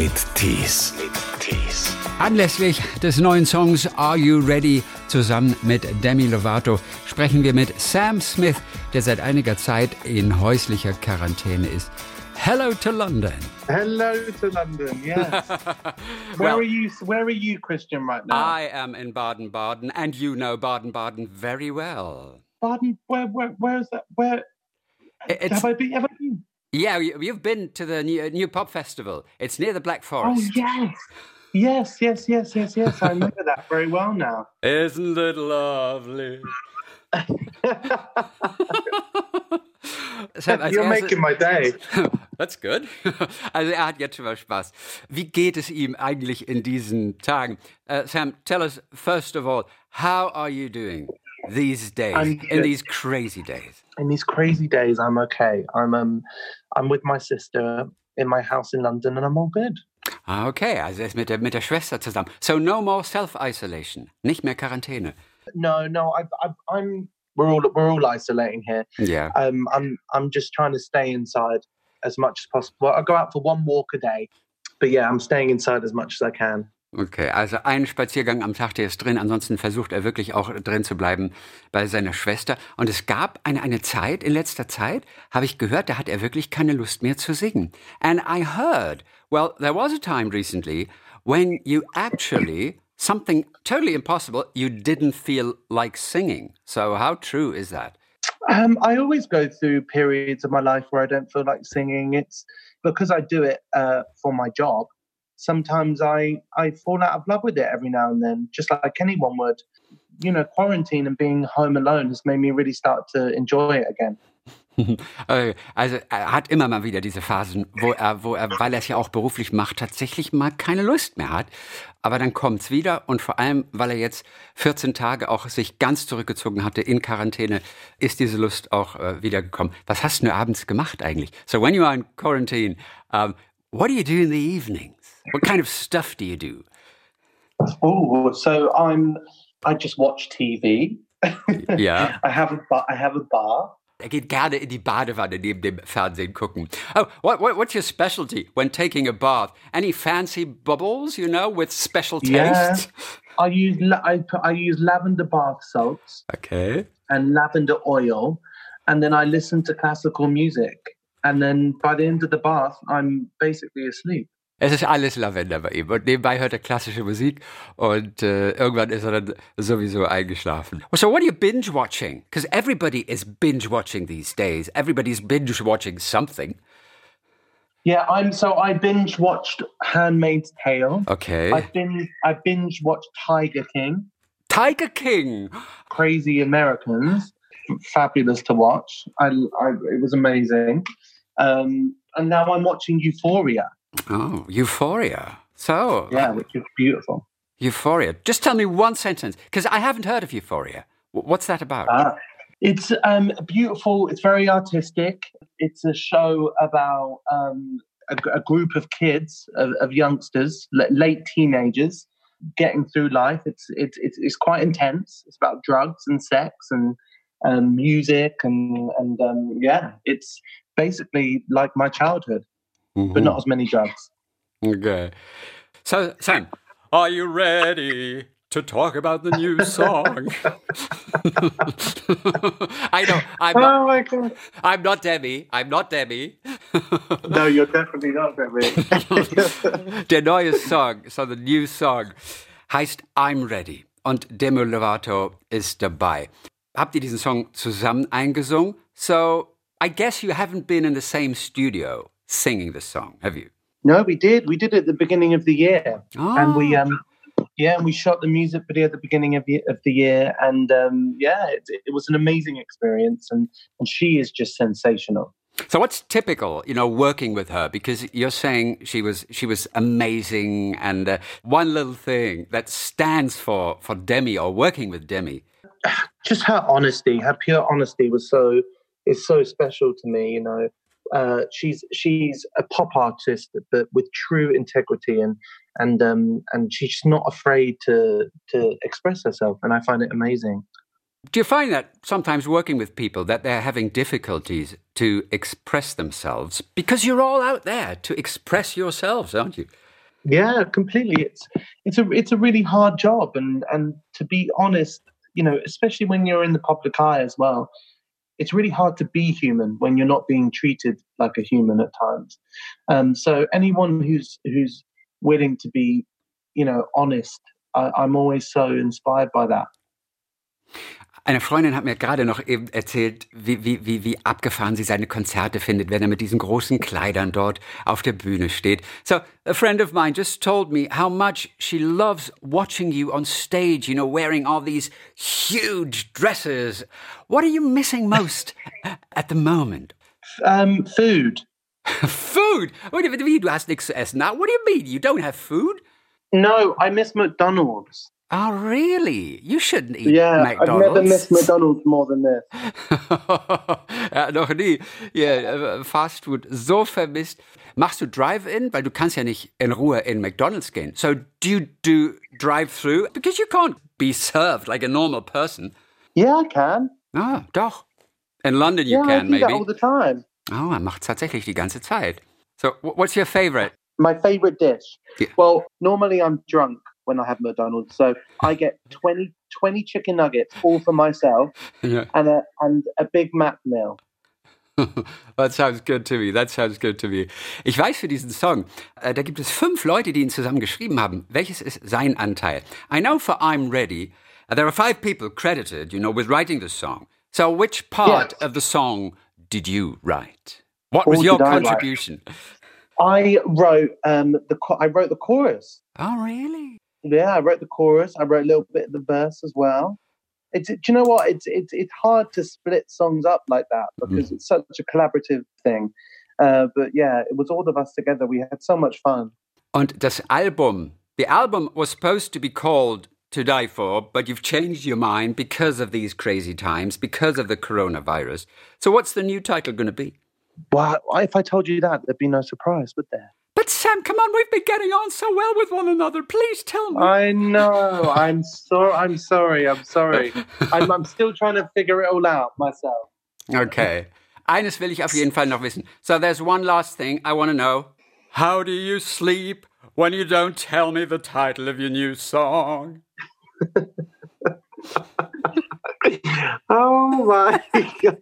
mit Tees. Anlässlich des neuen Songs Are You Ready zusammen mit Demi Lovato sprechen wir mit Sam Smith, der seit einiger Zeit in häuslicher Quarantäne ist. Hello to London. Hello to London. Yes. where Well- are you? Where are you, Christian, right now? I am in Baden-Baden, and you know Baden-Baden very well. Pardon. Where? Where? Where is that? Where It's, have I been? Have I been? Yeah, you- you've been to the new, new pop festival. It's near the Black Forest. Oh yes. Yes, yes, yes, yes, yes. I remember that very well now. Isn't it lovely? Sam, You're erstes- making my day. That's good. Also er hat jetzt schon mal Spaß. Wie geht es ihm eigentlich in diesen Tagen? Uh, Sam, tell us first of all, how are you doing these days, in these crazy days? In these crazy days, I'm okay. I'm um, I'm with my sister in my house in London, and I'm all good. Ah, okay, also ist mit der, mit der Schwester zusammen. So no more self-isolation, nicht mehr Quarantäne. No, no, I, I, I'm. We're all we're all isolating here. yeah um, I'm I'm just trying to stay inside as much as possible. I go out for one walk a day, but yeah, I'm staying inside as much as I can. Okay, also einen Spaziergang am Tag, der ist drin. Ansonsten versucht er wirklich auch drin zu bleiben bei seiner Schwester. Und es gab eine, eine Zeit, in letzter Zeit, habe ich gehört, da hat er wirklich keine Lust mehr zu singen. And I heard, well, there was a time recently when you actually, something totally impossible, you didn't feel like singing. So how true is that? Um, I always go through periods of my life where I don't feel like singing. It's because I do it uh, for my job. Sometimes I I fall out of love with it every now and then, just like anyone would. You know, quarantine and being home alone has made me really start to enjoy it again. Äh, Also er hat immer mal wieder diese Phasen, wo er, wo er, weil er es ja auch beruflich macht, tatsächlich mal keine Lust mehr hat. Aber dann kommt's wieder und vor allem, weil er jetzt 14 Tage auch sich ganz zurückgezogen hatte in Quarantäne, ist diese Lust auch äh, wiedergekommen. Was hast du abends gemacht eigentlich? So when you are in quarantine, um, what do you do in the evenings? What kind of stuff do you do? Oh, so I'm. I just watch TV. Ja. I have a bar. I have a bar. Er geht gerne in die Badewanne neben dem Fernsehen gucken. Oh, what, what, what's your specialty when taking a bath? Any fancy bubbles, you know, with special Yeah. I use I I use lavender bath salts Okay. and lavender oil, and then I listen to classical music. And then by the end of the bath, I'm basically asleep. Es ist alles Lavender bei ihm. Und nebenbei hört er klassische Musik und äh, irgendwann ist er dann sowieso eingeschlafen. So what are you binge watching? Because everybody is binge watching these days. Everybody's binge watching something. Yeah, I'm so I binge watched handmaid's tale Okay. i binge i binge watched tiger king Tiger King. crazy americans fabulous to watch i, I it was amazing um and now i'm watching euphoria Oh, Euphoria. So, yeah which is beautiful Euphoria. Just tell me one sentence, because I haven't heard of Euphoria. What's that about? Ah. It's um, beautiful. It's very artistic. It's a show about um, a, a group of kids, of, of youngsters, l- late teenagers, getting through life. It's, it's it's it's quite intense. It's about drugs and sex and um, music and and um, yeah, it's basically like my childhood, but not mm-hmm. as many drugs. Okay. So, Sam, are you ready to talk about the new song? I know. I'm not, Oh my god! I'm not Demi. I'm not Demi. No, you're definitely not Debbie. Der neue Song, so the new song, heißt I'm Ready. Und Demi Lovato ist dabei. Habt ihr diesen Song zusammen eingesungen? So, I guess you haven't been in the same studio singing the song, have you? No, we did. We did it at the beginning of the year, and we Ah. um, yeah, and we shot the music video at the beginning of the, of the year, and um, yeah, it, it was an amazing experience, and and she is just sensational. So what's typical, you know, working with her? Because you're saying she was she was amazing, and uh, one little thing that stands for for Demi or working with Demi. Just her honesty, her pure honesty was so is so special to me. You know, uh, she's she's a pop artist, but with true integrity, and and um, and she's not afraid to to express herself, and I find it amazing. Do you find that sometimes working with people that they're having difficulties to express themselves because you're all out there to express yourselves, aren't you? Yeah, completely. It's it's a it's a really hard job, and and to be honest, you know, especially when you're in the public eye as well, it's really hard to be human when you're not being treated like a human at times. Um, so anyone who's who's willing to be, you know, honest, I, I'm always so inspired by that. Eine Freundin hat mir gerade noch eben erzählt, wie, wie, wie, wie abgefahren sie seine Konzerte findet, wenn er mit diesen großen Kleidern dort auf der Bühne steht. So, a friend of mine just told me how much she loves watching you on stage, you know, wearing all these huge dresses. What are you missing most at the moment? Um, food. food? What do you, du hast nichts zu essen now? What do you mean? You don't have food? No, I miss McDonald's. Oh, really? You shouldn't eat Yeah, McDonald's. I've never missed McDonald's more than this. ja, noch nie. Ja, Fast Food so vermisst. Machst du Drive-In? Weil du kannst ja nicht in Ruhe in McDonald's gehen. So do you do Drive-Through? Because you can't be served like a normal person. Yeah, I can. Ah, doch. In London you yeah, I can, do that maybe. all the time. Oh, er macht tatsächlich die ganze Zeit. So, wh- what's your favorite? My favorite dish. Yeah. Well, normally I'm drunk when I have McDonald's, so I get 20, 20 chicken nuggets all for myself Yeah. and a and a Big Mac meal. That sounds good to me. That sounds good to me. Ich weiß für diesen Song, äh, da gibt es fünf Leute, die ihn zusammen geschrieben haben. Welches ist sein Anteil? I know for I'm Ready, uh, there are five people credited, you know, with writing the song. So which part Yes. of the song did you write? What was Or your did I write? contribution? I wrote um the I wrote the chorus. Oh, really? Yeah, I wrote the chorus. I wrote a little bit of the verse as well. It's do you know what? It's it's it's hard to split songs up like that because it's such a collaborative thing. Uh, but yeah, it was all of us together. We had so much fun. Und das Album, the album was supposed to be called To Die For, but you've changed your mind because of these crazy times, because of the coronavirus. So what's the new title going to be? Well, if I told you that, there'd be no surprise, would there? But Sam, come on, we've been getting on so well with one another. Please tell me. I know. I'm sorry. I'm sorry. I'm sorry. I'm, I'm still trying to figure it all out myself. Okay. Eines will ich auf jeden Fall noch wissen. So there's one last thing I want to know. How do you sleep when you don't tell me the title of your new song? Oh my god!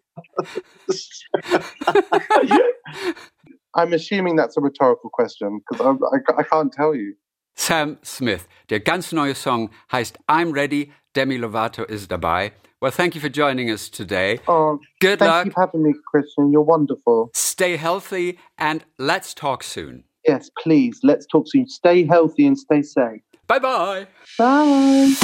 I'm assuming that's a rhetorical question because I, I, I can't tell you. Sam Smith. Der ganz neue Song heißt I'm Ready. Demi Lovato ist dabei. Well, thank you for joining us today. Oh, Good thank luck. you for having me, Christian. You're wonderful. Stay healthy and let's talk soon. Yes, please. Let's talk soon. Stay healthy and stay safe. Bye bye bye.